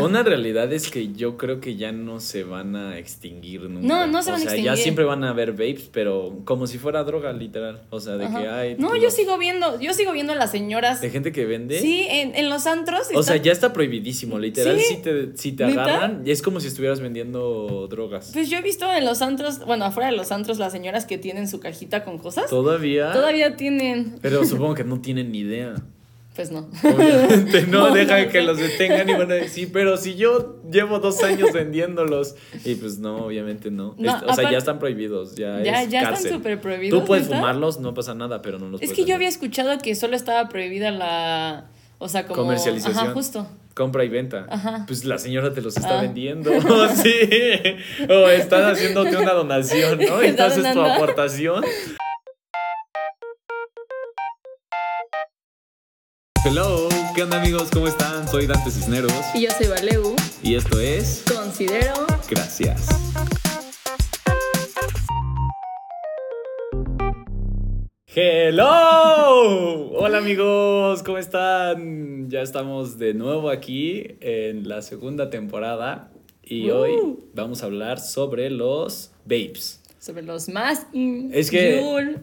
Una realidad es que yo creo que ya no se van a extinguir nunca. No, no se van o a sea, extinguir. ya siempre van a haber vapes, pero como si fuera droga, literal. O sea, de Ajá. que hay. No, yo sigo viendo, yo sigo viendo a las señoras. De gente que vende. Sí, en, en los antros. O sea, ya está prohibidísimo. Literal, Sí. si te, si te agarran, es como si estuvieras vendiendo drogas. Pues yo he visto en los antros, bueno, afuera de los antros, las señoras que tienen su cajita con cosas. Todavía. Todavía tienen. Pero supongo que no tienen ni idea. Pues no. Obviamente no, No, deja no, que los detengan y van a decir, pero si yo llevo dos años vendiéndos. Y pues no, obviamente no. No, Es- o sea, ya están prohibidos. Ya, Ya, es ya están cárcel. súper prohibidos. Tú puedes fumarlos, no pasa nada, pero no los Es que yo vender. había escuchado que solo estaba prohibida la. O sea, como. Comercialización. Ajá, justo. Compra y venta. Ajá. Pues la señora te los está Ah. vendiendo. sí. O están haciéndote una donación, ¿no? Y Entonces tu aportación. Hello, ¿qué onda amigos? ¿Cómo están? Soy Dante Cisneros Y yo soy Valeu. y esto es Considero. Gracias. Hello. Hola amigos, ¿cómo están? Ya estamos de nuevo aquí en la segunda temporada y Uh. hoy vamos a hablar sobre los vapes. Sobre los masking. Es que,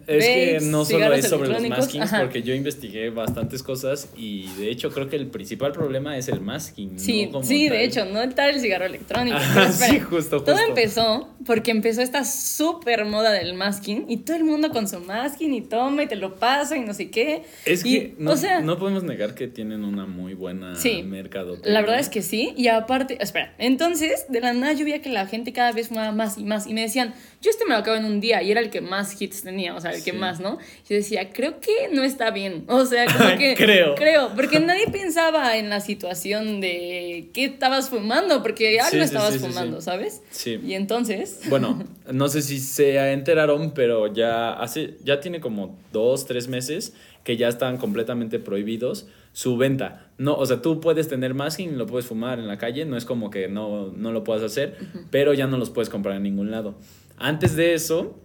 es que no solo es sobre los maskings, Ajá. porque yo investigué bastantes cosas y de hecho creo que el principal problema es el masking. Sí, no como sí, de hecho, no tal el cigarro electrónico. Ajá, sí, justo, Todo justo. empezó porque empezó esta súper moda del masking y todo el mundo con su masking y toma y te lo pasa y no sé qué. Es Y, que no, o sea, no podemos negar que tienen una muy buena Sí. mercado. La verdad es que sí, y aparte, espera, entonces de la nada yo veía que la gente cada vez fumaba más y más y me decían, yo este me lo acabo en un día y era el que más hits tenía, o sea, el que más, ¿no? Yo decía, creo que no está bien, o sea, como que... Creo. Creo, porque nadie pensaba en la situación de qué estabas fumando, porque algo Sí, estabas sí, fumando. ¿sabes? Sí. Y entonces... Bueno, no sé si se enteraron, pero ya hace, ya tiene como dos, tres meses que ya están completamente prohibidos su venta. No, o sea, tú puedes tener masking lo puedes fumar en la calle, no es como que no, no lo puedas hacer, pero ya no los puedes comprar en ningún lado. Antes de eso,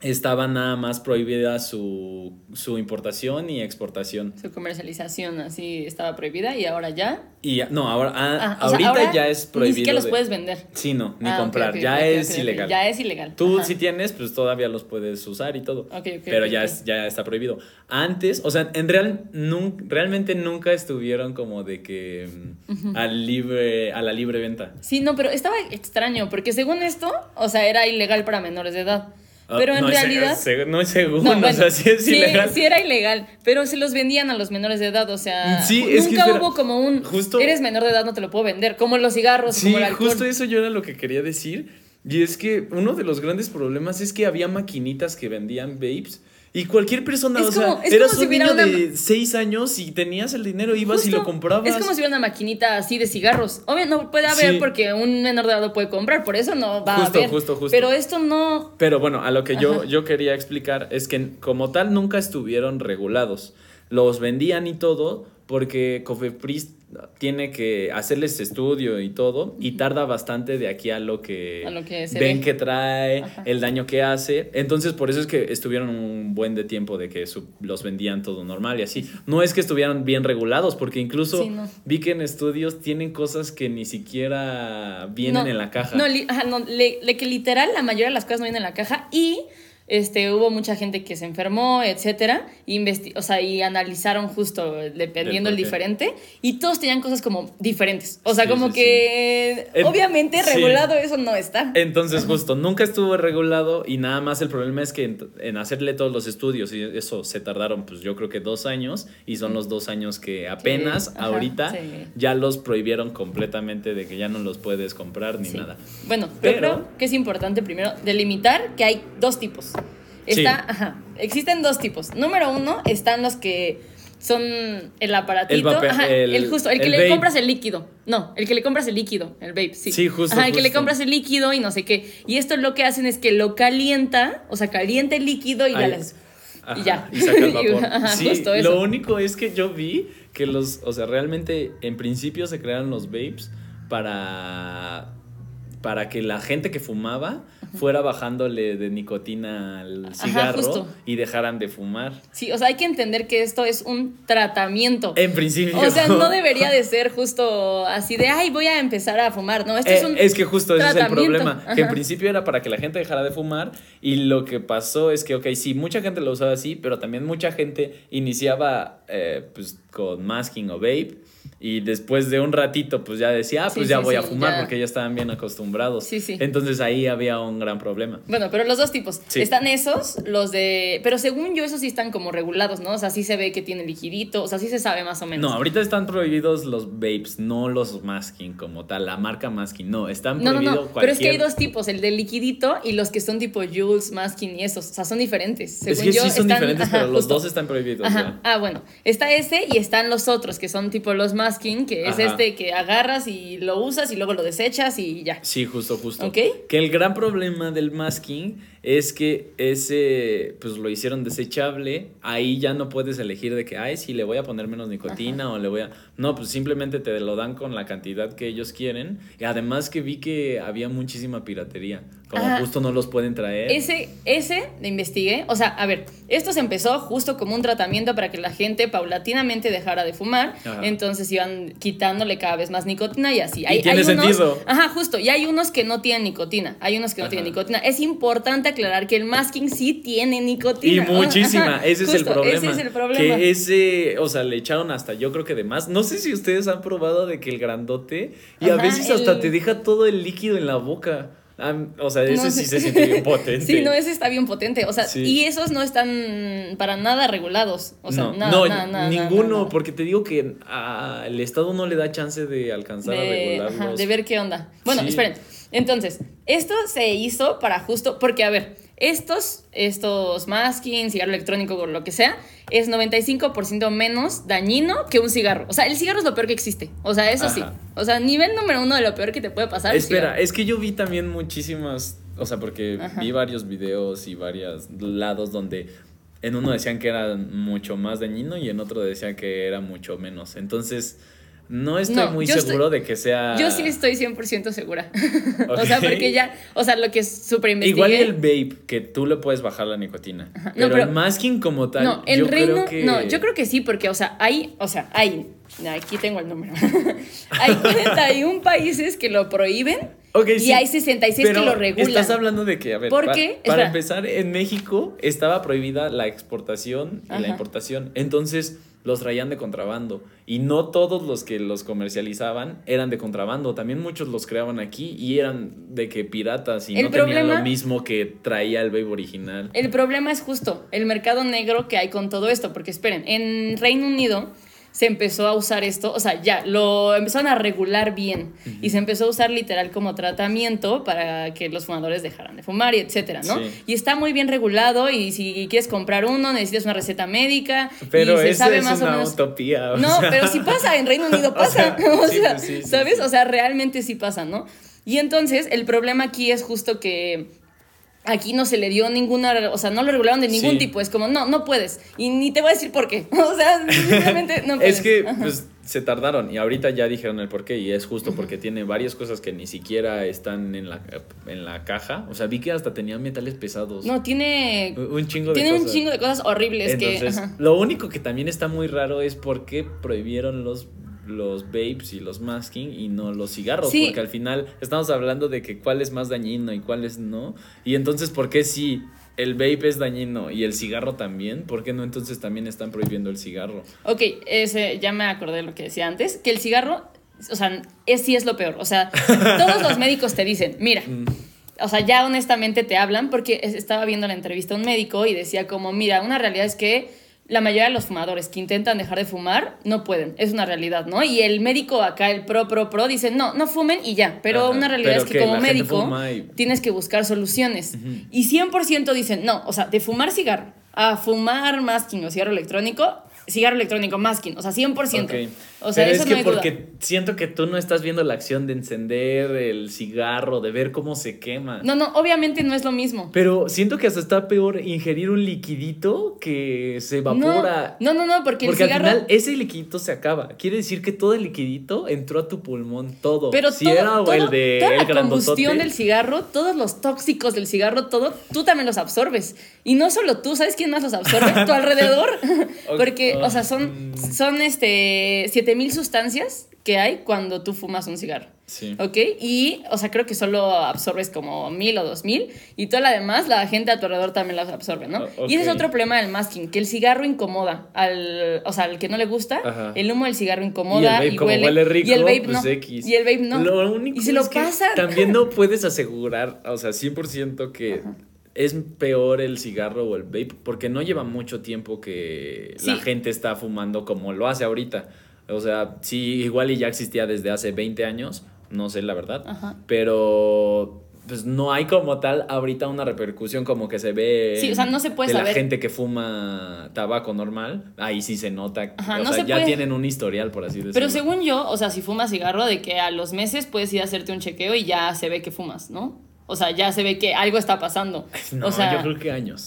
estaba nada más prohibida su, su importación y exportación. Su comercialización así estaba prohibida y ahora ya... Y ya- no, ahora, ah, Ah, sea, ahorita ahora ya es prohibido. Ni siquiera los de- puedes vender. Sí, no, ni Ah, comprar. ya es ilegal. Ya es ilegal. Tú Ajá. si tienes, pues todavía los puedes usar y todo. Pero ya. Es, ya está prohibido. Antes, o sea, en real, nun- realmente nunca estuvieron como de que mm, al libre, a la libre venta. Sí, no, pero estaba extraño, porque según esto, o sea, era ilegal para menores de edad. Ah, Pero en no es- realidad... no es según, No, o sea, sí es ilegal. sí era ilegal, pero se los vendían a los menores de edad, o sea, Sí, es que nunca espera, hubo como un, justo- eres menor de edad, no te lo puedo vender, como los cigarros, Sí, como el alcohol. justo eso yo era lo que quería decir. Y es que uno de los grandes problemas es que había maquinitas que vendían vapes. Y cualquier persona, Es o sea, como- eras si un niño una- de 6 años y tenías el dinero, ibas y lo comprabas. Es como si hubiera una maquinita así de cigarros. Obvio, no puede haber Sí. porque un menor de edad lo puede comprar, por eso no va Justo, a haber. justo, justo. Pero esto no. Pero bueno, a lo que yo, Ajá. yo quería explicar es que como tal nunca estuvieron regulados. Los vendían y todo porque Cofepris tiene que hacerles estudio y todo y tarda bastante de aquí a lo que, A lo que se ven ve. que trae, Ajá. el daño que hace. Entonces por eso es que estuvieron un buen de tiempo de que su- los vendían todo normal y así. No es que estuvieran bien regulados porque incluso Sí, no. vi que en estudios tienen cosas que ni siquiera vienen no, en la caja. No, li- ajá, no, le- le- que literal la mayoría de las cosas no vienen en la caja y este hubo mucha gente que se enfermó, etcétera, y investi- o sea, y analizaron justo dependiendo el diferente y todos tenían cosas como diferentes. O sea, Sí, como sí, que En- obviamente regulado eso no está. Entonces, justo, nunca estuvo regulado y nada más el problema es que en, en hacerle todos los estudios y eso se tardaron, pues yo creo que dos años y son los dos años que apenas ajá, ahorita ya los prohibieron completamente de que ya no los puedes comprar ni nada. Bueno, pero, Pero- creo que es importante primero delimitar que hay dos tipos. Sí. Está, ajá, existen dos tipos. Número uno están los que son el aparatito, El ajá, el- el, justo, el que el le vape. compras el líquido. No, el que le compras el líquido, el vape, sí. Sí, justo, Ajá, el que le compras el líquido y no sé qué. Y esto lo que hacen es que lo calienta, o sea, calienta el líquido y ya Ay, les- Ajá, y ya. Y saca el vapor. Ajá, sí, justo eso. lo único es que yo vi que los, o sea, realmente en principio se crearon los vapes para para que la gente que fumaba fuera bajándole de nicotina al cigarro y dejaran de fumar. Sí, o sea, hay que entender que esto es un tratamiento. En principio. O sea, no debería de ser justo así de, ay, voy a empezar a fumar. No, esto Eh, es un es que justo ese es el problema. Que en principio era para que la gente dejara de fumar. Y lo que pasó es que, ok, sí, mucha gente lo usaba así, pero también mucha gente iniciaba eh, pues con masking o vape. Y después de un ratito, pues ya decía, ah, Sí, pues ya sí, voy a fumar ya. porque ya estaban bien acostumbrados. Sí, sí. Entonces ahí había un gran problema. Bueno, pero los dos tipos. Están esos, los de. Pero según yo, esos sí están como regulados, ¿no? O sea, sí se ve que tiene liquidito. O sea, sí se sabe más o menos. No, ahorita están prohibidos los vapes, no los masking como tal, la marca masking, no, están No, no, prohibidos no. Pero es que hay dos tipos, el de liquidito y los que son tipo Jules, Masking y esos. O sea, son diferentes. Es Según que yo, sí son están- diferentes, ajá, pero los dos están prohibidos. Ajá. Ah, bueno. Está ese y están los otros, que son tipo los masking, que es Ajá. este que agarras y lo usas y luego lo desechas y ya. Sí, justo, justo. Ok. Que el gran problema del masking es que ese, pues lo hicieron desechable. Ahí ya no puedes elegir de que, ay, si le voy a poner menos nicotina o le voy a. No, pues simplemente te lo dan con la cantidad que ellos quieren. Y además que vi que había muchísima piratería. Como Ajá. justo no los pueden traer. Ese, ese le investigué. O sea, a ver, esto se empezó justo como un tratamiento para que la gente paulatinamente dejara de fumar. Ajá. Entonces iban quitándole cada vez más nicotina y así. Y tiene unos- sentido. Ajá, justo. Y hay unos que no tienen nicotina. Hay unos que no tienen nicotina. Es importante aclarar que el masking sí tiene Y nicotina. muchísima, Ajá, ese es el problema. Ese es el problema. Que ese, o sea, le echaron hasta yo creo que de más. No sé si ustedes han probado de que el grandote y a veces hasta te deja todo el líquido en la boca. O sea, ese No sí se siente bien potente. Sí, no, ese está bien potente. O sea, Sí. y esos no están para nada regulados. O sea, no, nada, no, nada, nada, ninguno, porque te digo que el Estado no le da chance de alcanzar a de, regularlos. ajá, de ver qué onda. Bueno, Sí. esperen. Entonces, esto se hizo para justo, porque a ver, estos, estos masking, cigarro electrónico o lo que sea, es 95% menos dañino que un cigarro. O sea, el cigarro es lo peor que existe. O sea, eso sí. O sea, nivel número uno de lo peor que te puede pasar. Espera, es que yo vi también muchísimas, o sea, porque Ajá. vi varios videos y varios lados donde en uno decían que era mucho más dañino y en otro decían que era mucho menos. Entonces, no estoy No, muy seguro estoy- de que sea... Yo sí estoy 100% segura. o sea, porque ya, o sea, lo que súper investigué. Igual el vape, que tú le puedes bajar la nicotina. Pero, pero- el masking como tal, No, en yo Reino, creo que... no, yo creo que sí, porque, o sea, hay, o sea, hay, aquí tengo el número, hay 41 países que lo prohíben y sí, hay 66 pero que lo regulan. Estás hablando de que, a ver, ¿Por qué? para empezar, en México estaba prohibida la exportación y la importación. Entonces los traían de contrabando. Y no todos los que los comercializaban eran de contrabando. También muchos los creaban aquí y eran de que piratas y El no tenían problema- lo mismo que traía el Babe original. El problema es justo el mercado negro que hay con todo esto, porque esperen, en Reino Unido se empezó a usar esto, o sea, ya, lo empezaron a regular bien y se empezó a usar literal como tratamiento para que los fumadores dejaran de fumar y etcétera, ¿no? Sí. Y está muy bien regulado y si quieres comprar uno necesitas una receta médica Pero y se eso sabe es más o una menos utopía. o no, sea. pero sí pasa, en Reino Unido O pasa. sea, O sí, sea, pues sí, sí, ¿sabes? O sea, realmente sí pasa, ¿no? Y entonces el problema aquí es justo que aquí no se le dio ninguna, o sea, no lo regularon de ningún Sí. tipo. Es como, no, no puedes. Y ni te voy a decir por qué. O sea, simplemente no puedes. Es que pues se tardaron y ahorita ya dijeron el porqué y es justo porque tiene varias cosas que ni siquiera están en la, en la caja. O sea, vi que hasta tenía metales pesados. No, tiene. un chingo de Tiene un cosas. chingo de cosas horribles Entonces, que. ajá. lo único que también está muy raro es por qué prohibieron los los vapes y los masking y no los cigarros, Sí. porque al final estamos hablando de que cuál es más dañino y cuál es no. Y entonces, ¿por qué si el vape es dañino y el cigarro también? ¿Por qué no entonces también están prohibiendo el cigarro? Ok, ese, ya me acordé de lo que decía antes, que el cigarro, o sea, es, sí es lo peor. O sea, todos los médicos te dicen, mira, Mm. o sea, ya honestamente te hablan, porque es- estaba viendo la entrevista a un médico y decía como, mira, una realidad es que la mayoría de los fumadores que intentan dejar de fumar no pueden, es una realidad, ¿no? Y el médico acá, el pro, pro, pro, dice, no, no fumen y ya, pero Ajá, una realidad pero es que que como médico y- tienes que buscar soluciones. Y 100% dicen, no, o sea, de fumar cigarro a fumar masking o cigarro electrónico, cigarro electrónico, masking, o sea, 100%. Ok. O sea, Pero eso es que no hay duda. porque siento que tú no estás viendo la acción de encender el cigarro, de ver cómo se quema. No, no, obviamente no es lo mismo. Pero siento que hasta está peor ingerir un liquidito que se evapora. No, no, no, porque, Porque el cigarro... al final ese liquidito se acaba. Quiere decir que todo el liquidito entró a tu pulmón, todo. Pero si todo, era todo- el de toda el la grandotote, combustión del cigarro, todos los tóxicos del cigarro, todo, tú también los absorbes. Y no solo tú, ¿sabes quién más los absorbe? tu alrededor. Porque, o sea, son, Mm. son este 7000 sustancias que hay cuando tú fumas un cigarro. Sí. ¿Ok? Y, o sea, creo que solo absorbes como mil o dos mil. Y toda la demás, la gente a tu alrededor también las absorbe, ¿no? Y ese es otro problema del masking, que el cigarro incomoda al, o sea, al que no le gusta, Ajá. el humo del cigarro Y el incomoda vape, y, como huele, huele rico, y el vape pues no. X. Y el vape no. Lo único y se lo que pasan. También no puedes asegurar, o sea, 100% que es peor el cigarro o el vape, porque no lleva mucho tiempo que la gente está fumando como lo hace ahorita. O sea, sí, igual y ya existía desde hace 20 años, no sé la verdad, Ajá. pero pues no hay como tal ahorita una repercusión como que se ve Sí, o sea, no se puede de la gente que fuma tabaco normal, ahí sí se nota, Ajá, o no sea, se ya puede- tienen un historial por así decirlo. Pero según yo, o sea, si fumas cigarro, de que a los meses puedes ir a hacerte un chequeo y ya se ve que fumas, ¿no? O sea, ya se ve que algo está pasando. No, o sea, yo creo que años.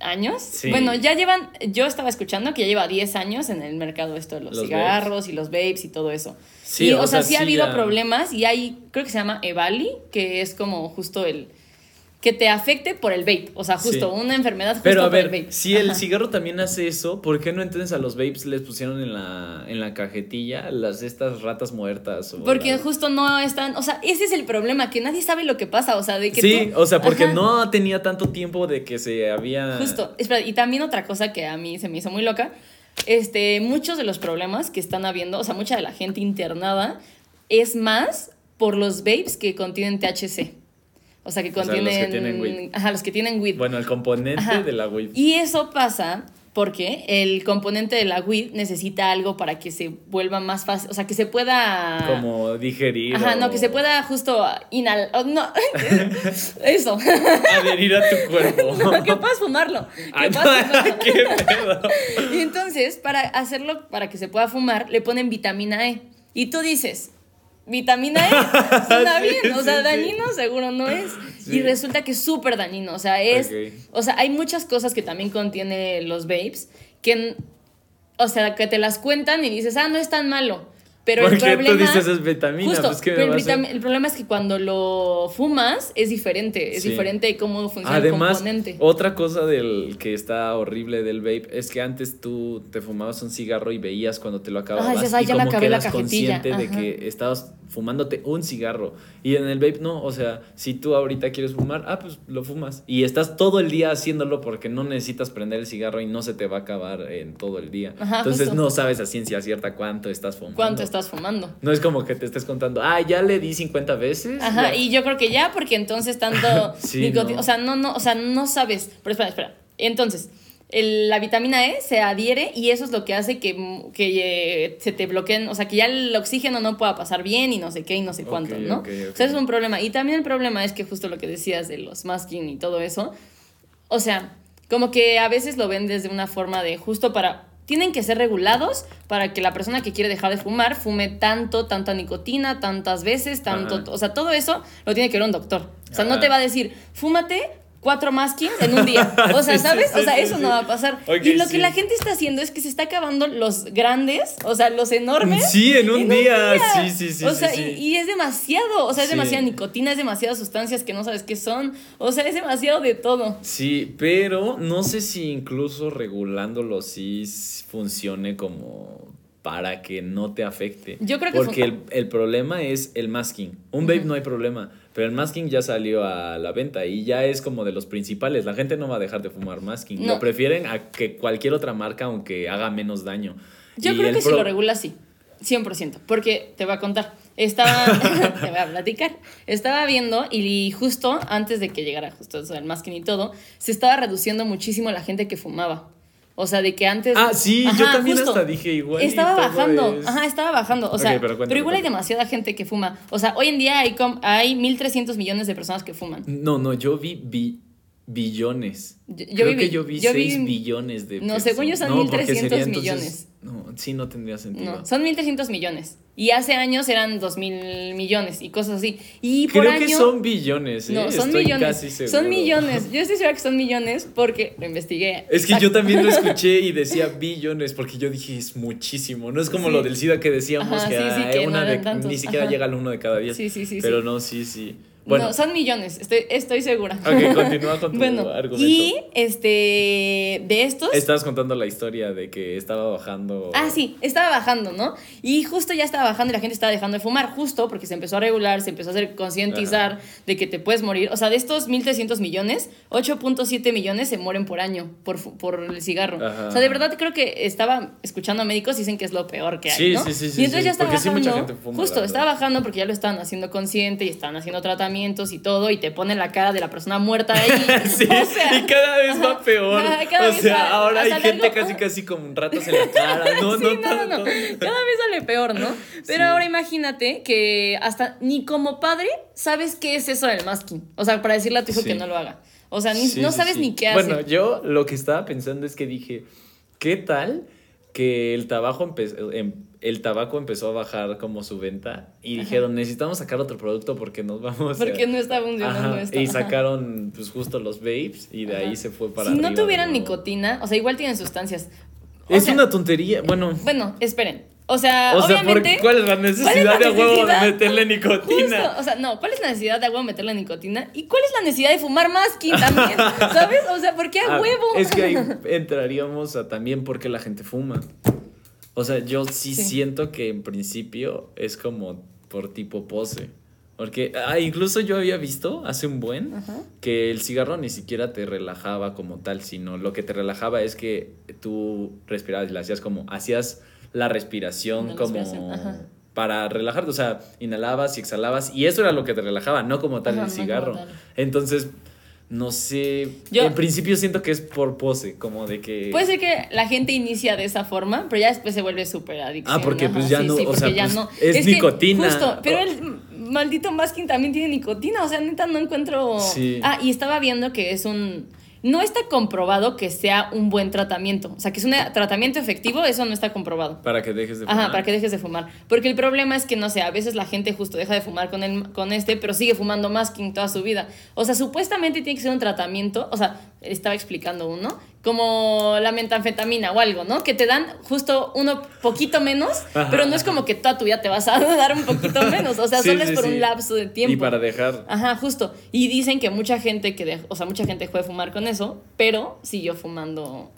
¿años? Sí. Bueno, ya llevan, yo estaba escuchando que ya lleva 10 años en el mercado esto de los, Los cigarros y los vapes y todo eso. Sí, y, o o, sea, sea, sí ha habido ya- problemas y hay, creo que se llama Evali, que es como justo el que te afecte por el vape, o sea, justo Sí. una enfermedad justo Pero a por el ver, vape. si el Ajá. cigarro también hace eso, ¿por qué no entonces a los vapes les pusieron en la, en la cajetilla las estas ratas muertas? O Porque justo no están, o sea, ese es el problema, que nadie sabe lo que pasa, o sea, de que Sí, tú- o sea, porque Ajá. no tenía tanto tiempo de que se había... Justo, espera, y también otra cosa que a mí se me hizo muy loca, este, muchos de los problemas que están habiendo, o sea, mucha de la gente internada, es más por los vapes que contienen THC. O sea, que sea, los que contienen... tienen weed. Ajá, los que tienen weed. Bueno, el componente Ajá. de la weed. Y eso pasa porque el componente de la weed necesita algo para que se vuelva más fácil, o sea, que se pueda... Como digerir Ajá, no, o que se pueda justo inhalar... oh, no, eso. Adherir a tu cuerpo. No, que puedas fumarlo. Que Ay, puedas fumarlo. qué pedo. Y entonces, para hacerlo, para que se pueda fumar, le ponen vitamina E. Y tú dices, vitamina E suena Sí, bien, o sea, sí, sí. dañino seguro no es. Y resulta que es súper dañino, o sea, es... O sea, hay muchas cosas que también contiene los vapes que, o sea, que te las cuentan y dices, ah, no es tan malo. Pero el Porque tú problema... dices, es vitamina, Justo, pues, ¿qué pero el, vitami- el problema es que cuando lo fumas es diferente, es Sí. diferente cómo funciona el Además, componente. otra cosa del que está horrible del vape es que antes tú te fumabas un cigarro y veías cuando te lo acababas dices, "Ay, y ya me como acabé que la eras cajetilla". consciente de Ajá. que estabas fumándote un cigarro y en el vape no, o sea, si tú ahorita quieres fumar, ah, pues lo fumas y estás todo el día haciéndolo porque no necesitas prender el cigarro y no se te va a acabar en todo el día. Ajá, Entonces justo. no sabes a ciencia cierta cuánto estás fumando. ¿Cuánto estás fumando? No es como que te estés contando, ah, ya le di 50 veces. Ajá, ya". y yo creo que ya, porque entonces tanto Sí, no. o sea, no, no, o sea, no sabes, pero espera, espera. Entonces, el- la vitamina E se adhiere y eso es lo que hace que, que eh, se te bloqueen, o sea, que ya el oxígeno no pueda pasar bien y no sé qué y no sé cuánto, ¿no? O sea, eso es un problema. Y también el problema es que justo lo que decías de los masking y todo eso, o sea, como que a veces lo ven desde una forma de justo para... Tienen que ser regulados para que la persona que quiere dejar de fumar fume tanto, tanta nicotina, tantas veces, tanto... Ajá. O sea, todo eso lo tiene que ver un doctor. O sea, no te va a decir, fúmate cuatro maskings en un día. O sea, Sí, ¿sabes? sí, o sea, sí, eso no va a pasar. Y lo que la gente está haciendo es que se está acabando los grandes, o sea, los enormes. Sí, en un día. Sí, sí, sí, O sea. Y, y es demasiado. O sea, es demasiada nicotina, es demasiadas sustancias que no sabes qué son. O sea, es demasiado de todo. Sí, pero no sé si incluso regulándolo sí funcione como para que no te afecte. Yo creo que Porque el, el problema es el masking. Un vape no hay problema, pero el masking ya salió a la venta y ya es como de los principales. La gente no va a dejar de fumar masking. No. Lo prefieren a que cualquier otra marca, aunque haga menos daño. Yo Y creo que si lo regula, sí. 100%. Porque te voy a contar. Estaba. te voy a platicar. Estaba viendo y justo antes de que llegara justo eso del masking y todo, se estaba reduciendo muchísimo la gente que fumaba. O sea, de que antes. Ah, sí, yo también hasta dije igual Estaba bajando. es- Ajá, estaba bajando. O sea, pero pero, cuéntame, igual hay demasiada gente que fuma. O sea, hoy en día hay, com- hay 1.300 millones de personas que fuman. No, no, yo vi, vi billones. Yo- yo Creo vi- que yo vi yo vi- 6 billones de No, pesos. según yo son No, porque 1300 sería entonces- millones. No, sí, no tendría sentido. No, son 1.300 millones. Y hace años eran 2.000 millones y cosas así. Y por Creo año... que son billones, ¿eh? No, son Estoy millones. casi seguro. Son millones. Yo estoy segura que son millones porque lo investigué. Es que yo también lo escuché y decía billones porque yo dije es muchísimo. No es como Sí. lo del SIDA que decíamos Ajá, que, sí, sí, no de- ni siquiera Ajá. llega al uno de cada diez. Sí, sí, sí, Pero no, sí, sí. Bueno, No, son millones, estoy, estoy segura. ok, continúa con tu Bueno, argumento. y este, de estos... Estabas contando la historia de que estaba bajando. Ah, sí, estaba bajando, ¿no? Y justo ya estaba bajando y la gente estaba dejando de fumar, justo porque se empezó a regular, se empezó a hacer concientizar de que te puedes morir. O sea, de estos 1.300 millones, 8.7 millones se mueren por año por, por el cigarro. Ajá. O sea, de verdad creo que estaba escuchando a médicos y dicen que es lo peor que hay, Sí, ¿no? sí, sí, sí, Y entonces sí, ya estaba porque sí, bajando. mucha gente fuma, justo, estaba bajando porque ya lo estaban haciendo consciente y estaban haciendo tratamientos y todo y te ponen la cara de la persona muerta ahí. Sí, O sea, y cada vez va ajá, peor. ajá, cada o sea, va- ahora hay gente algo- casi casi con ratas en la cara. No, Sí, no, no, no. Cada vez sale peor, ¿no? Pero Sí. ahora imagínate que hasta ni como padre sabes qué es eso del masking. O sea, para decirle a tu hijo Sí. que no lo haga. O sea, ni- no sabes ni qué hace. Bueno, yo lo que estaba pensando es que dije, ¿qué tal que el tabaco, empe- em- el tabaco empezó a bajar como su venta y dijeron, necesitamos sacar otro producto porque nos vamos a... Porque no está funcionando esto. Y sacaron pues justo los vapes y de ahí se fue para Si no arriba tuvieran nicotina, o sea, igual tienen sustancias. O Es sea, una tontería, bueno... Bueno, esperen. O sea, O sea, ¿por- obviamente. ¿cuál es la necesidad la de huevo de meterle nicotina? Justo, o sea, no, ¿cuál es la necesidad de huevo meterle nicotina? ¿Y cuál es la necesidad de fumar masking también? ¿Sabes? O sea, ¿por qué a Ah, huevo? Es que ahí entraríamos a también porque la gente fuma. O sea, yo sí, Sí. siento que en principio es como por tipo pose. Porque ah, incluso yo había visto hace un buen Ajá. que el cigarro ni siquiera te relajaba como tal, sino lo que te relajaba es que tú respirabas y la hacías como, hacías la respiración La como respiración, para relajarte, o sea, inhalabas y exhalabas y eso era lo que te relajaba, no como tal Ajá, el no cigarro. tal. Entonces, no sé, Yo- en principio siento que es por pose, como de que... Puede ser que la gente inicia de esa forma, pero ya después se vuelve súper adicción. Ah, porque, pues, ya no, o sea, pues, es nicotina. justo, pero O- el maldito masking también tiene nicotina, o sea, neta no encuentro... Sí. Ah, y estaba viendo que es un... No está comprobado que sea un buen tratamiento. O sea, que es un tratamiento efectivo, eso no está comprobado. Para que dejes de fumar. Ajá, para que dejes de fumar. Porque el problema es que, no sé, a veces la gente justo deja de fumar con, el, con este, pero sigue fumando masking toda su vida. O sea, supuestamente tiene que ser un tratamiento, o sea, estaba explicando uno, como la metanfetamina o algo, ¿no? Que te dan justo uno poquito menos, Ajá, pero no es como que toda tu vida te vas a dar un poquito menos. O sea, Sí, solo es por sí. un lapso de tiempo. Y para dejar... Ajá, justo. Y dicen que mucha gente que dejó, o sea, mucha gente dejó de fumar con eso, pero siguió fumando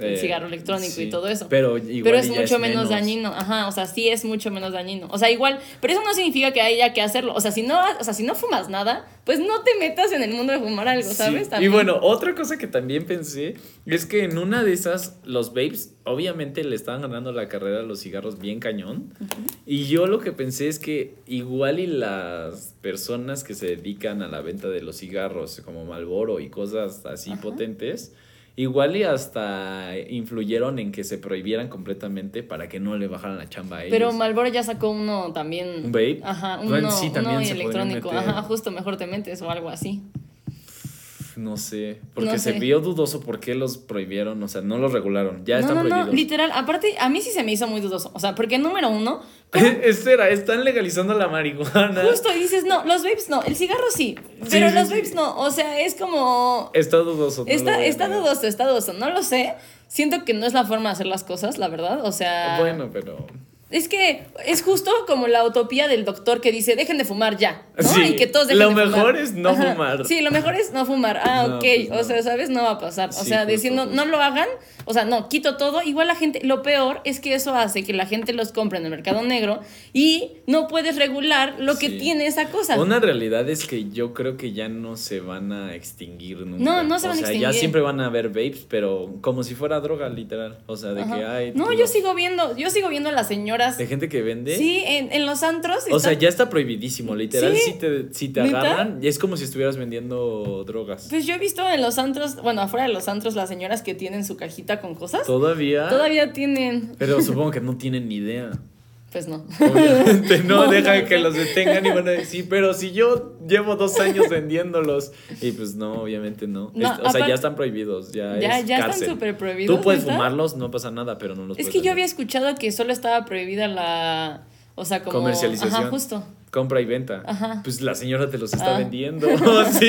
el eh, cigarro electrónico sí. y todo eso. Pero igual Pero es y mucho menos, dañino. Ajá, o sea, sí es mucho menos dañino. O sea, igual, pero eso no significa que haya que hacerlo. O sea, si no, o sea, si no fumas nada, pues no te metas en el mundo de fumar algo, Sí. ¿sabes? Y También. bueno, otra cosa que también pensé es que en una de esas, los vapes, obviamente le estaban ganando la carrera a los cigarros bien cañón. Y yo lo que pensé es que igual y las personas que se dedican a la venta de los cigarros, como Malboro y cosas así potentes, igual y hasta influyeron en que se prohibieran completamente para que no le bajaran la chamba a ellos. Pero Malboro ya sacó uno también. ¿Un vape? Ajá, uno, Bueno, sí, también uno electrónico. meter. Ajá, justo mejor te metes o algo así. No sé, porque No se vio dudoso por qué los prohibieron, o sea, no los regularon, ya no, están no, prohibidos. no, literal. Aparte, a mí sí se me hizo muy dudoso. O sea, porque número uno, Espera, están legalizando la marihuana. justo dices, no, los vapes no, el cigarro sí, pero sí, los sí. vapes no. O sea, es como. Está dudoso. Está, dudoso, está dudoso. No lo sé. Siento que no es la forma de hacer las cosas, la verdad. O sea. Bueno, pero. Es que es justo como la utopía del doctor que dice, dejen de fumar ya, ¿no? Sí, y que todos dejen lo de fumar. mejor es no fumar. Sí, lo mejor es no fumar. Ah, No, ok. pues no. O sea, ¿sabes? No va a pasar. O Sí, sea, justo, diciendo, justo. no lo hagan. O sea, no, quito todo. Igual la gente, lo peor es que eso hace que la gente los compre en el mercado negro y no puedes regular lo que tiene esa cosa. Una realidad es que yo creo que ya no se van a extinguir nunca. No, no se o van a sea, ya extinguir. siempre van a haber vapes, pero como si fuera droga, literal. O sea, de Ajá. que hay. no, yo sigo viendo, yo sigo viendo a las señoras. De gente que vende. Sí, en, en los antros. O sea, ya está prohibidísimo. Literal, Sí. si te, si te agarran, es como si estuvieras vendiendo drogas. Pues yo he visto en los antros, bueno, afuera de los antros, las señoras que tienen su cajita con cosas. Todavía. Todavía tienen. Pero supongo que no tienen ni idea. Pues no. Obviamente no, No, deja no, que no. los detengan y van a decir, pero si yo llevo dos años vendiéndolos. Y pues no, obviamente no. No, Est- o sea, ya están prohibidos, ya, Ya- es ya están súper prohibidos, Tú puedes fumarlos, no pasa nada, pero no los Es puedes que yo había escuchado que solo estaba prohibida la. O sea, como. Comercialización. Ajá, justo. Compra y venta. Ajá. Pues la señora te los está Ah. vendiendo. sí.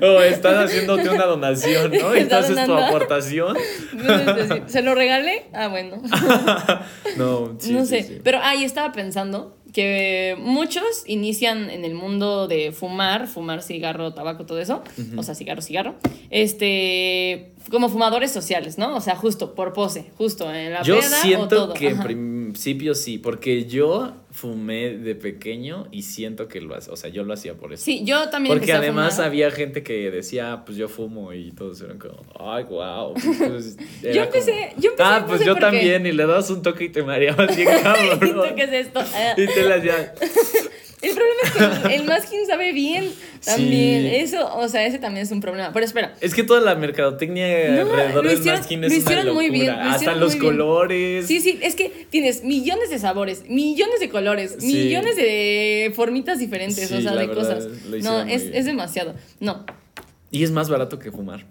O estás haciéndote una donación, ¿no? Y Entonces tu donando. aportación. Entonces, decir, ¿Se lo regalé? Ah, bueno. No, sí, no sí, sé. sí. Pero ahí estaba pensando que muchos inician en el mundo de fumar, fumar cigarro, tabaco, todo eso. O sea, cigarro, cigarro. Este. Como fumadores sociales, ¿no? O sea, justo por pose, justo en la Yo peda o siento todo. que en principio sí, porque yo fumé de pequeño y siento que lo hacía, o sea, yo lo hacía por eso. Sí, yo también Porque a además fumar. había gente que decía, "Ah, pues yo fumo y todos eran como, ay, wow. Yo empecé- yo empecé, Ah, pues yo qué. también, y le das un toque y te mareabas bien ¿Y cabrón. qué es esto? Y te las ya. El problema es que el, masking sabe bien también. Sí. Eso, o sea, ese también es un problema. Pero espera. Es que toda la mercadotecnia No, alrededor lo del masking lo es una hicieron muy bien, lo Hasta los bien. colores. Sí, sí, es que tienes millones de sabores, millones de colores, Sí. millones de formitas diferentes, Sí, o sea, de cosas. lo No, es, es demasiado. No. Y es más barato que fumar.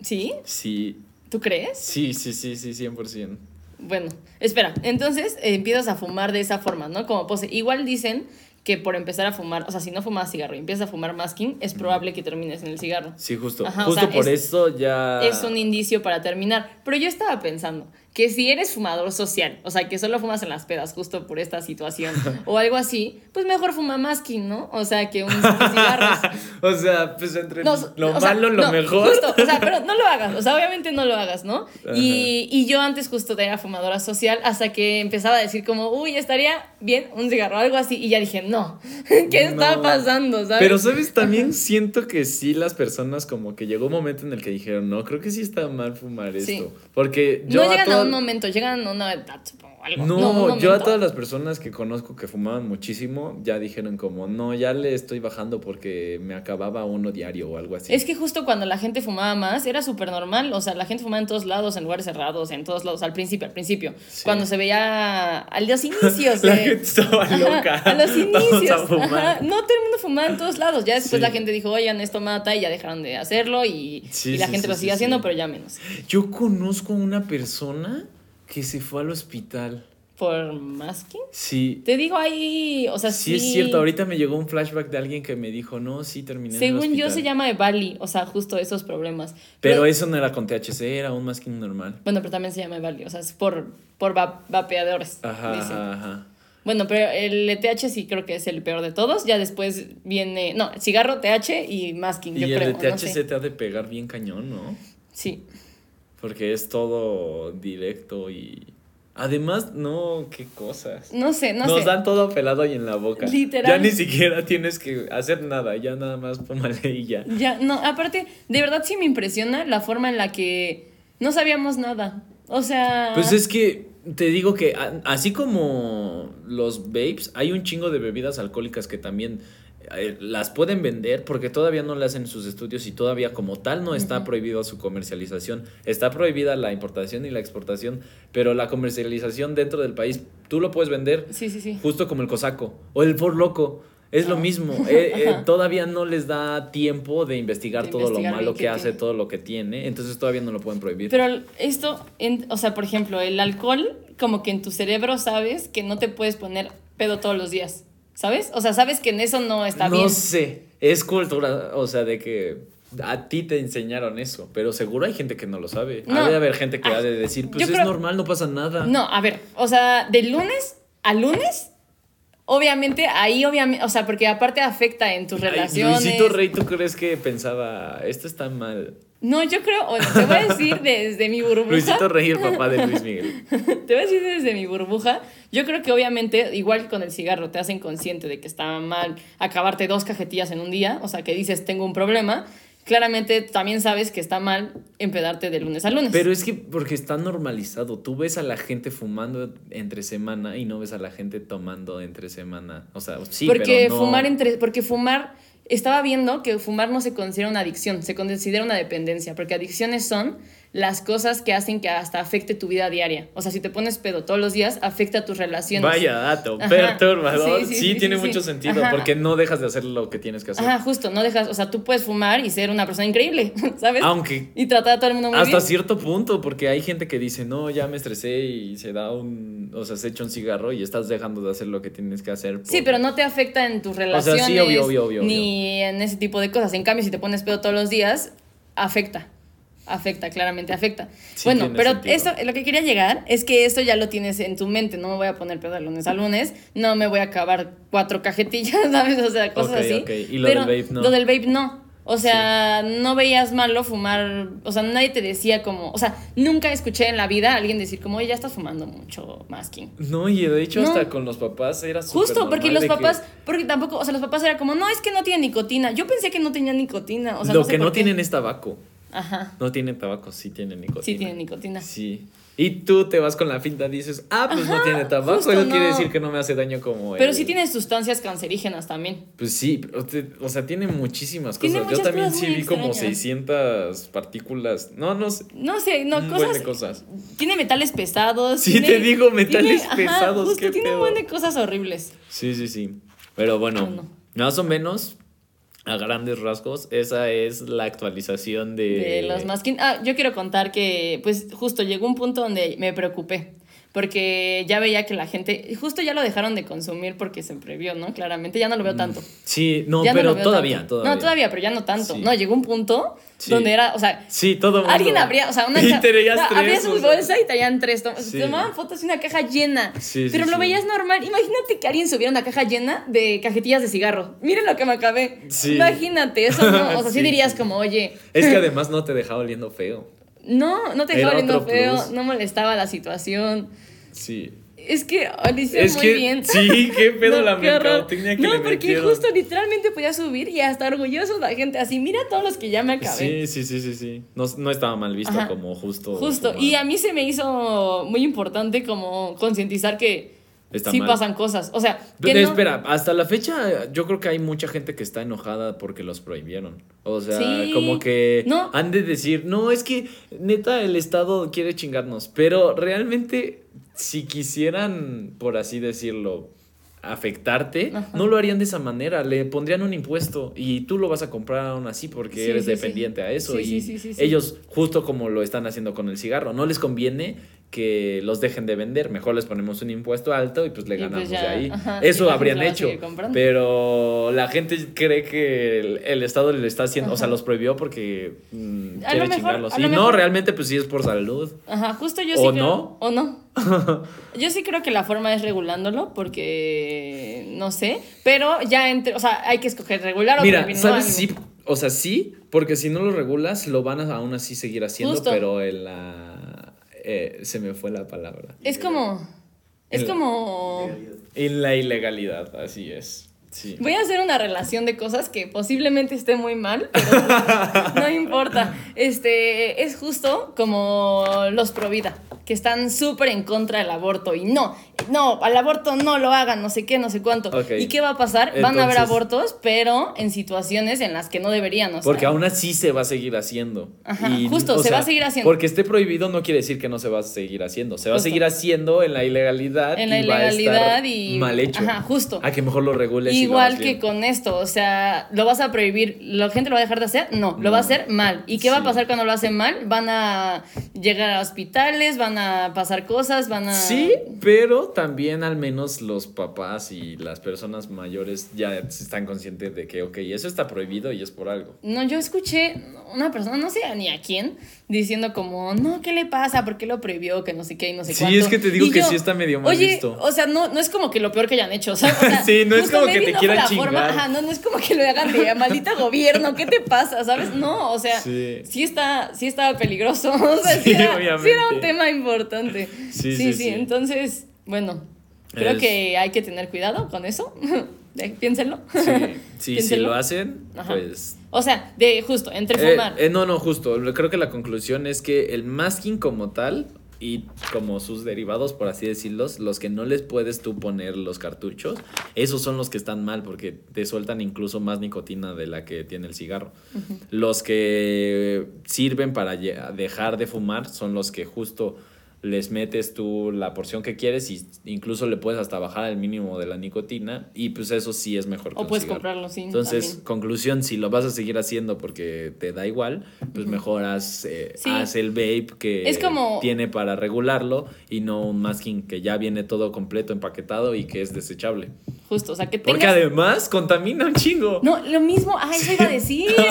¿Sí? Sí, ¿Tú crees? sí, sí, sí, sí, 100%. Bueno, espera, entonces eh, empiezas a fumar de esa forma, ¿no? Como pose. Igual dicen que por empezar a fumar, o sea, si no fumas cigarro y empiezas a fumar masking, es probable que termines en el cigarro. Sí, justo. Ajá, o justo sea, por es- eso ya. es un indicio para terminar. Pero yo estaba pensando que si eres fumador social, o sea, que solo fumas en las pedas justo por esta situación o algo así, pues mejor fuma masking, ¿no? O sea, que un cigarros. o sea, pues entre No, lo o sea, malo, lo no, mejor. Justo, o sea, pero no lo hagas, o sea, obviamente no lo hagas, ¿no? Y, y yo antes justo era fumadora social hasta que empezaba a decir como, uy, estaría bien un cigarro, algo así, y ya dije, no, ¿qué está pasando? ¿sabes? Pero, ¿sabes? También siento que sí las personas como que llegó un momento en el que dijeron, no, creo que sí está mal fumar esto. Porque yo no a llegan a un momento, llegan a una edad, algo. No, yo a todas las personas que conozco que fumaban muchísimo, ya dijeron como, no, ya le estoy bajando porque me acababa uno diario o algo así. Es que justo cuando la gente fumaba más era súper normal, o sea, la gente fumaba en todos lados, en lugares cerrados, en todos lados, al principio, al principio, Sí. cuando se veía a los inicios. La de- gente estaba Ajá, loca. a los Vamos a inicios. fumar. ajá. No todo el mundo fumaba en todos lados. Ya después Sí. la gente dijo, oigan, esto mata y ya dejaron de hacerlo y, Sí, y la sí, gente sí, lo sigue sí. haciendo, pero ya menos. Yo conozco a una persona que se fue al hospital. ¿Por masking? Sí. Te digo ahí, o sea, Sí, sí. es cierto. Ahorita me llegó un flashback de alguien que me dijo, no, sí, terminé en el Según yo hospital". se llama Evali, o sea, justo esos problemas. Pero eso no era con THC, era un masking normal. Bueno, pero también se llama Evali, o sea, es por, por va- vapeadores. Ajá, dicen. ajá. Bueno, pero el ETH sí creo que es el peor de todos. Ya después viene, no, cigarro, TH y masking, Y yo el creo. de no THC sé. te ha de pegar bien cañón, ¿no? Sí. Porque es todo directo y... Además, no, qué cosas. No sé, no Nos sé. dan todo pelado y en la boca. Literal. Ya ni siquiera tienes que hacer nada, ya nada más pómale y ya. Ya, no, aparte, de verdad sí me impresiona la forma en la que no sabíamos nada. O sea. Pues es que te digo que así como los vapes, hay un chingo de bebidas alcohólicas que también las pueden vender porque todavía no le hacen sus estudios y todavía como tal no está prohibido su comercialización. Está prohibida la importación y la exportación, pero la comercialización dentro del país tú lo puedes vender Sí, sí, sí. justo como el cosaco o el for loco. Es lo Ah. mismo, eh, eh, todavía no les da tiempo de investigar De todo investigar lo malo que hace, todo lo que tiene, entonces todavía no lo pueden prohibir. Pero esto, en- o sea, por ejemplo, el alcohol, como que en tu cerebro sabes que no te puedes poner pedo todos los días. ¿Sabes? O sea, sabes que en eso no está no bien. sé, es cultura, o sea, de que a ti te enseñaron eso, pero seguro hay gente que no lo sabe. No. Ha de haber gente que Ah, ha de decir, pues es creo- normal, no pasa nada. No, a ver, o sea, de lunes a lunes, obviamente, ahí obviamente, o sea, porque aparte afecta en tus Ay, relaciones. Luisito Rey, ¿tú crees que pensaba, esto está mal? No, yo creo, bueno, te voy a decir desde mi burbuja. Luisito Rey, el papá de Luis Miguel. Te voy a decir desde mi burbuja. Yo creo que obviamente, igual que con el cigarro, te hacen consciente de que está mal acabarte dos cajetillas en un día, o sea, que dices, tengo un problema. Claramente también sabes que está mal empedarte de lunes a lunes. Pero es que porque está normalizado. Tú ves a la gente fumando entre semana y no ves a la gente tomando entre semana. O sea, sí, porque pero no. fumar entre porque fumar estaba viendo que fumar no se considera una adicción, se considera una dependencia, porque adicciones son las cosas que hacen que hasta afecte tu vida diaria. O sea, si te pones pedo todos los días, afecta tus relaciones. Vaya dato, Ajá. perturbador. Sí, Sí, sí, sí, tiene mucho sentido Ajá. porque no dejas de hacer lo que tienes que hacer. Ajá, justo, no dejas, o sea, tú puedes fumar y ser una persona increíble, ¿sabes? Aunque Y tratar a todo el mundo muy hasta bien. cierto punto, porque hay gente que dice, no, ya me estresé y se da un, o sea, se echa un cigarro y estás dejando de hacer lo que tienes que hacer. Sí, pero no te afecta en tus sea, relaciones. sí, obvio, obvio, obvio, Ni en ese tipo de cosas. En cambio, si te pones pedo todos los días, afecta. Afecta, claramente afecta. Sí, bueno, pero sentido. esto, lo que quería llegar es que esto ya lo tienes en tu mente. No me voy a poner pedo de lunes a lunes. No me voy a acabar cuatro cajetillas, ¿sabes? O sea, cosas Ok, así. ok. Y lo Pero del vape no. Lo del vape no. O sea, no veías malo fumar, o sea, nadie te decía como, o sea, nunca escuché en la vida a alguien decir como, oye, ya estás fumando mucho masking. No, y de hecho No. hasta con los papás era Justo, porque los que papás, porque tampoco, o sea, los papás era como, no, es que no tiene nicotina. Yo pensé que no tenía nicotina. O sea, lo no sé que no qué. tienen es tabaco. Ajá. No tienen tabaco, sí tienen nicotina. Sí tiene nicotina. Sí. Y tú te vas con la finta, dices, ah, pues no Ajá, tiene tabaco, justo, eso quiere no. decir que no me hace daño como Pero el- sí tiene sustancias cancerígenas también. Pues sí, o sea, tiene muchísimas Tiene cosas. Yo también cosas sí vi como extrañas. 600 partículas. No, no sé. No sé, no, un cosas. buen de cosas. Tiene metales pesados. Sí, tiene- te digo, metales tiene- pesados, Justo, qué tiene un buen de cosas horribles. Sí, sí, sí. Pero bueno, Bueno. más o menos, a grandes rasgos, esa es la actualización de... De los masking. Ah, yo quiero contar que, pues, justo llegó un punto donde me preocupé. Porque ya veía que la gente, justo ya lo dejaron de consumir porque se previó, ¿no? Claramente, ya no lo veo tanto. Sí, no, Ya pero todavía, tanto. todavía. No, todavía, pero ya no tanto. Sí. No, llegó un punto Sí. donde era, o sea, Sí, todo mundo. alguien abría, o sea, una Y ca- traías no, tres, abría su bolsa y traían tres. tom- Sí. Tomaban fotos y una caja llena. Sí, sí, pero lo veías normal. Imagínate que alguien subiera una caja llena de cajetillas de cigarro. Miren lo que me acabé. Sí. Imagínate, eso no. O sea, sí, dirías como, oye. Es que además no te dejaba oliendo feo. No, no te dejaba oliendo feo, plus. no molestaba la situación. Sí. Es que lo hicieron Es muy que, bien. sí, qué pedo la mercadotecnia que No, le porque metieron. justo literalmente podía subir y hasta orgulloso la gente así, mira todos los que ya me acabé. Sí, sí, sí, sí, sí. No, no estaba mal visto Ajá. como justo. Justo, fumar. y a mí se me hizo muy importante como concientizar que Está sí mal. pasan cosas. O sea, que no- Espera, hasta la fecha yo creo que hay mucha gente que está enojada porque los prohibieron. O sea, Sí. como que No. han de decir, no, es que neta el Estado quiere chingarnos. Pero realmente, si quisieran, por así decirlo, afectarte, Ajá. no lo harían de esa manera. Le pondrían un impuesto y tú lo vas a comprar aún así porque Sí, eres sí, sí. dependiente a eso. Sí, y sí, sí, sí, sí. ellos, justo como lo están haciendo con el cigarro, no les conviene que los dejen de vender, mejor les ponemos un impuesto alto y pues le Y pues ganamos ya, de ahí. ajá, Eso habrían hecho, pero la gente cree que el, el Estado le está haciendo, o sea, los prohibió porque mm, quiere mejor- chingarlos. Y no, mejor- realmente pues sí es por salud. Ajá, justo yo ¿O sí creo. no? O no. Yo sí creo que la forma es regulándolo porque no sé, pero ya entre, o sea, hay que escoger regular o Mira. ¿sabes? Sí, o sea, sí, porque si no lo regulas, lo van a aún así seguir haciendo, Justo. pero en la... eh, se me fue la palabra. Es como es En la- como En la ilegalidad, así es. Sí. Voy a hacer una relación de cosas que posiblemente esté muy mal, pero no importa. Este, es justo como los pro vida, que están súper en contra del aborto y no, no, al aborto no lo hagan, no sé qué, no sé cuánto. ¿Y qué va a pasar? Van a haber abortos, pero en situaciones en las que no deberían, o sea, Porque aún así se va a seguir haciendo. Ajá, justo, se va a seguir haciendo. Porque esté prohibido no quiere decir que no se va a seguir haciendo. Se va Justo. a seguir haciendo en la ilegalidad. En la y va a ilegalidad estar y- mal hecho. ajá, justo. A que mejor lo regules. y lo Igual que bien. con esto, o sea, ¿lo vas a prohibir? ¿La gente lo va a dejar de hacer? No, lo No. va a hacer mal. ¿Y qué va a pasar cuando lo hacen mal? Van a llegar a hospitales, van a pasar cosas, van a... Sí, pero también al menos los papás y las personas mayores ya están conscientes de que, ok, eso está prohibido y es por algo. No, yo escuché una persona, no sé ni a quién, diciendo como, no, ¿qué le pasa? ¿Por qué lo prohibió? Que no sé qué y no sé Sí, cuánto. es que te digo Y que sí está medio mal Oye, visto. o sea, no, no es como que lo peor que hayan hecho, o sea, o sea, Sí, no es como que te quieran forma- chingar. ajá, no, no es como que lo hagan de maldita gobierno, ¿qué te pasa? ¿Sabes? No, o sea, Sí. sí, está, sí estaba peligroso, o sea, sí, Sí, era, obviamente. sí era un tema importante. Sí, sí, sí, sí, sí. entonces, bueno, creo Es- que hay que tener cuidado con eso, Eh, piénsenlo. Sí, sí, si lo hacen, Ajá. pues O sea, de justo, entre Eh, fumar. eh, no, no, justo. Creo que la conclusión es que el masking como tal y como sus derivados, por así decirlos, los que no les puedes tú poner los cartuchos, esos son los que están mal porque te sueltan incluso más nicotina de la que tiene el cigarro. Los que sirven para dejar de fumar son los que justo les metes tú la porción que quieres y incluso le puedes hasta bajar el mínimo de la nicotina y pues eso sí es mejor que O puedes cigarro. comprarlo, sí, Entonces, también. conclusión, si lo vas a seguir haciendo porque te da igual, pues mejor haz, eh, Sí. haz el vape que Es como- tiene para regularlo y no un masking que ya viene todo completo empaquetado y que es desechable. Justo, o sea, que Porque tengas... además contamina un chingo. No, lo mismo, ah, eso iba a decir.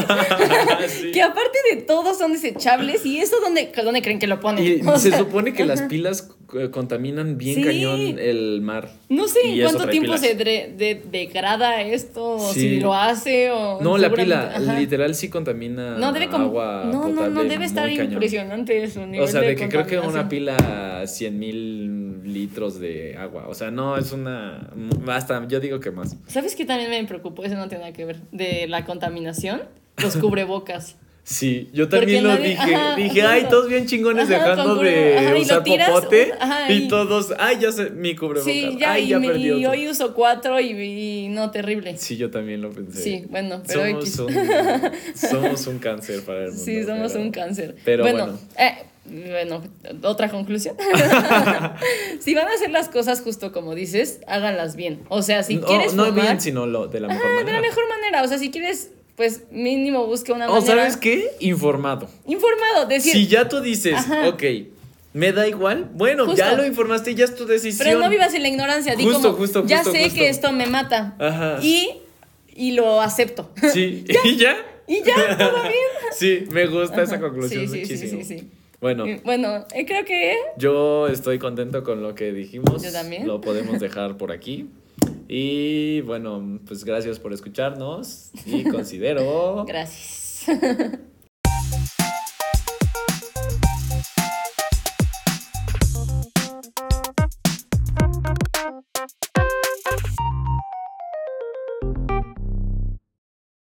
Sí. Que aparte de todo son desechables y eso dónde, dónde creen que lo ponen. Y O se sea, supone que las pilas contaminan bien Sí. cañón el mar. No sé en cuánto tiempo pilas. se dre- de- degrada esto, o si lo hace o... No, la pila, ajá. literal sí contamina No debe agua no, no, potable no debe estar cañón. impresionante su nivel O sea, de, que creo que una pila 100 mil litros de agua. O sea, no, es una... Hasta yo digo que más. ¿Sabes qué también me preocupó? Eso no tiene nada que ver. De la contaminación, los cubrebocas. Sí, yo también lo nadie- dije. ajá, dije, ay, todos bien chingones Ajá, dejando con de ajá, usar tiras, popote. ajá, y, y- todos, ay, ya sé, mi cubrebocas. Sí, ya, ay, y, ya me- perdí y hoy uso cuatro y, y no, terrible. Sí, yo también lo pensé. Sí, bueno, pero somos un, somos un cáncer para el mundo. Sí, somos pero- un cáncer. pero bueno, bueno. eh, bueno, otra conclusión. si van a hacer las cosas justo como dices, háganlas bien. O sea, si no, quieres no fumar, bien, sino lo, de la mejor de manera. la mejor manera. O sea, si quieres, pues mínimo busca una O manera. ¿sabes qué? Informado. Informado, decir. si ya tú dices, Ajá. ok, me da igual, bueno, ya lo informaste, ya es tu decisión. Pero no vivas en la ignorancia. Di Justo, como, justo, ya sé que esto me mata. Ajá. Y, y lo acepto. Sí, y ya. y ya, todo bien. Sí, me gusta esa conclusión Sí, sí, sí, muchísimo. sí, sí. Bueno, Y Bueno, eh, creo que yo estoy contento con lo que dijimos. Yo también. Lo podemos dejar por aquí. Y bueno, pues gracias por escucharnos y considero... Gracias.